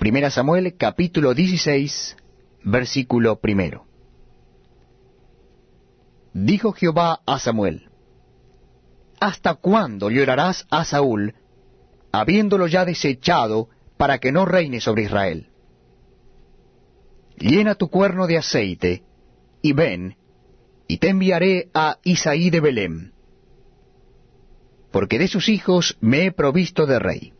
Primera Samuel capítulo 16, versículo primero. Dijo Jehová a Samuel, ¿Hasta cuándo llorarás a Saúl, habiéndolo ya desechado, para que no reine sobre Israel? Llena tu cuerno de aceite, y ven, y te enviaré a Isaí de Belén, porque de sus hijos me he provisto de rey.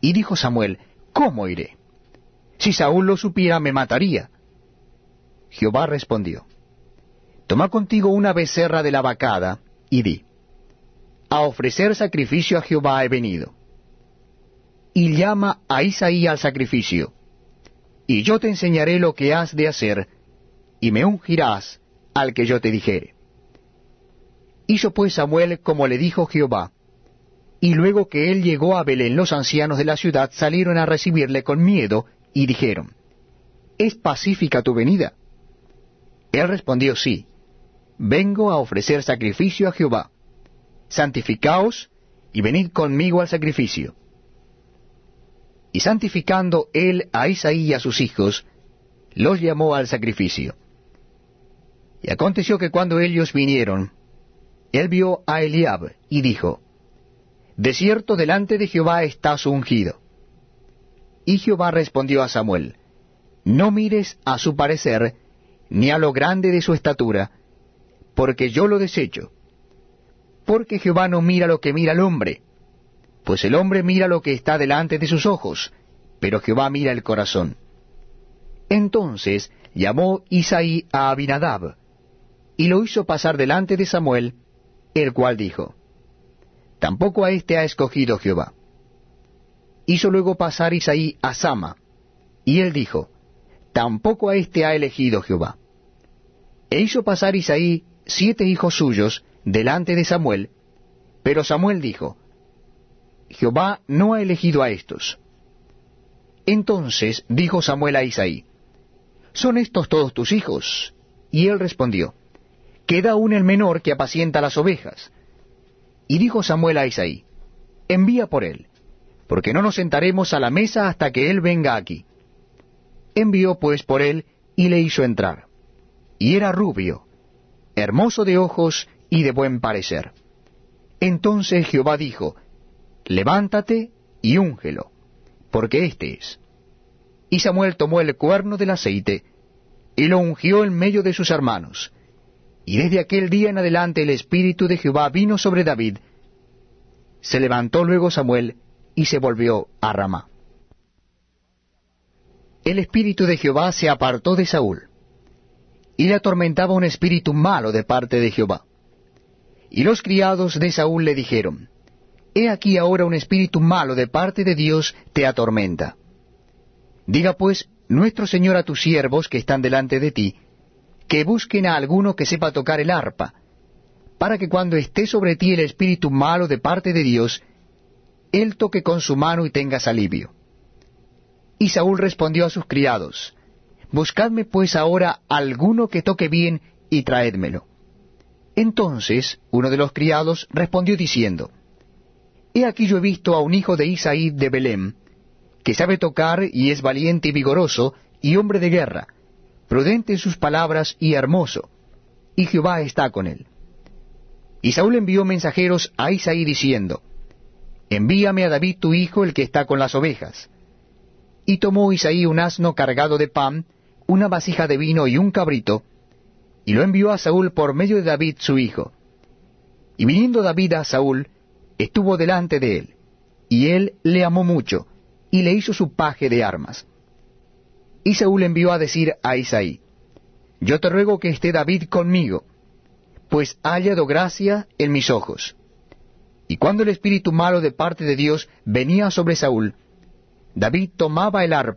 Y dijo Samuel, ¿Cómo iré? Si Saúl lo supiera, me mataría. Jehová respondió, Toma contigo una becerra de la vacada, y di, A ofrecer sacrificio a Jehová he venido. Y llama a Isaí al sacrificio, y yo te enseñaré lo que has de hacer, y me ungirás al que yo te dijere. Hizo pues Samuel como le dijo Jehová, y luego que él llegó a Belén, los ancianos de la ciudad salieron a recibirle con miedo y dijeron, ¿Es pacífica tu venida? Él respondió, sí, vengo a ofrecer sacrificio a Jehová. Santificaos y venid conmigo al sacrificio. Y santificando él a Isaí y a sus hijos, los llamó al sacrificio. Y aconteció que cuando ellos vinieron, él vio a Eliab y dijo, de cierto delante de Jehová está su ungido. Y Jehová respondió a Samuel, No mires a su parecer, ni a lo grande de su estatura, porque yo lo desecho. Porque Jehová no mira lo que mira el hombre, pues el hombre mira lo que está delante de sus ojos, pero Jehová mira el corazón. Entonces llamó Isaí a Abinadab, y lo hizo pasar delante de Samuel, el cual dijo, Tampoco a éste ha escogido Jehová. Hizo luego pasar Isaí a Sama, y él dijo, Tampoco a éste ha elegido Jehová. E hizo pasar Isaí siete hijos suyos delante de Samuel, pero Samuel dijo, Jehová no ha elegido a estos. Entonces dijo Samuel a Isaí, ¿Son estos todos tus hijos? Y él respondió, Queda aún el menor que apacienta las ovejas. Y dijo Samuel a Isaí, envía por él, porque no nos sentaremos a la mesa hasta que él venga aquí. Envió pues por él y le hizo entrar. Y era rubio, hermoso de ojos y de buen parecer. Entonces Jehová dijo, Levántate y úngelo, porque éste es. Y Samuel tomó el cuerno del aceite, y lo ungió en medio de sus hermanos, y desde aquel día en adelante el Espíritu de Jehová vino sobre David. Se levantó luego Samuel y se volvió a Ramá. El Espíritu de Jehová se apartó de Saúl, y le atormentaba un espíritu malo de parte de Jehová. Y los criados de Saúl le dijeron, He aquí ahora un espíritu malo de parte de Dios te atormenta. Diga pues nuestro Señor a tus siervos que están delante de ti, que busquen a alguno que sepa tocar el arpa, para que cuando esté sobre ti el espíritu malo de parte de Dios, él toque con su mano y tengas alivio. Y Saúl respondió a sus criados, Buscadme pues ahora alguno que toque bien y traédmelo. Entonces uno de los criados respondió diciendo, He aquí yo he visto a un hijo de Isaí de Belén, que sabe tocar y es valiente y vigoroso y hombre de guerra, prudente en sus palabras y hermoso, y Jehová está con él. Y Saúl envió mensajeros a Isaí diciendo, Envíame a David tu hijo, el que está con las ovejas. Y tomó Isaí un asno cargado de pan, una vasija de vino y un cabrito, y lo envió a Saúl por medio de David su hijo. Y viniendo David a Saúl, estuvo delante de él, y él le amó mucho, y le hizo su paje de armas. Y Saúl envió a decir a Isaí, Yo te ruego que esté David conmigo, pues ha hallado gracia en mis ojos. Y cuando el espíritu malo de parte de Dios venía sobre Saúl, David tomaba el arpa,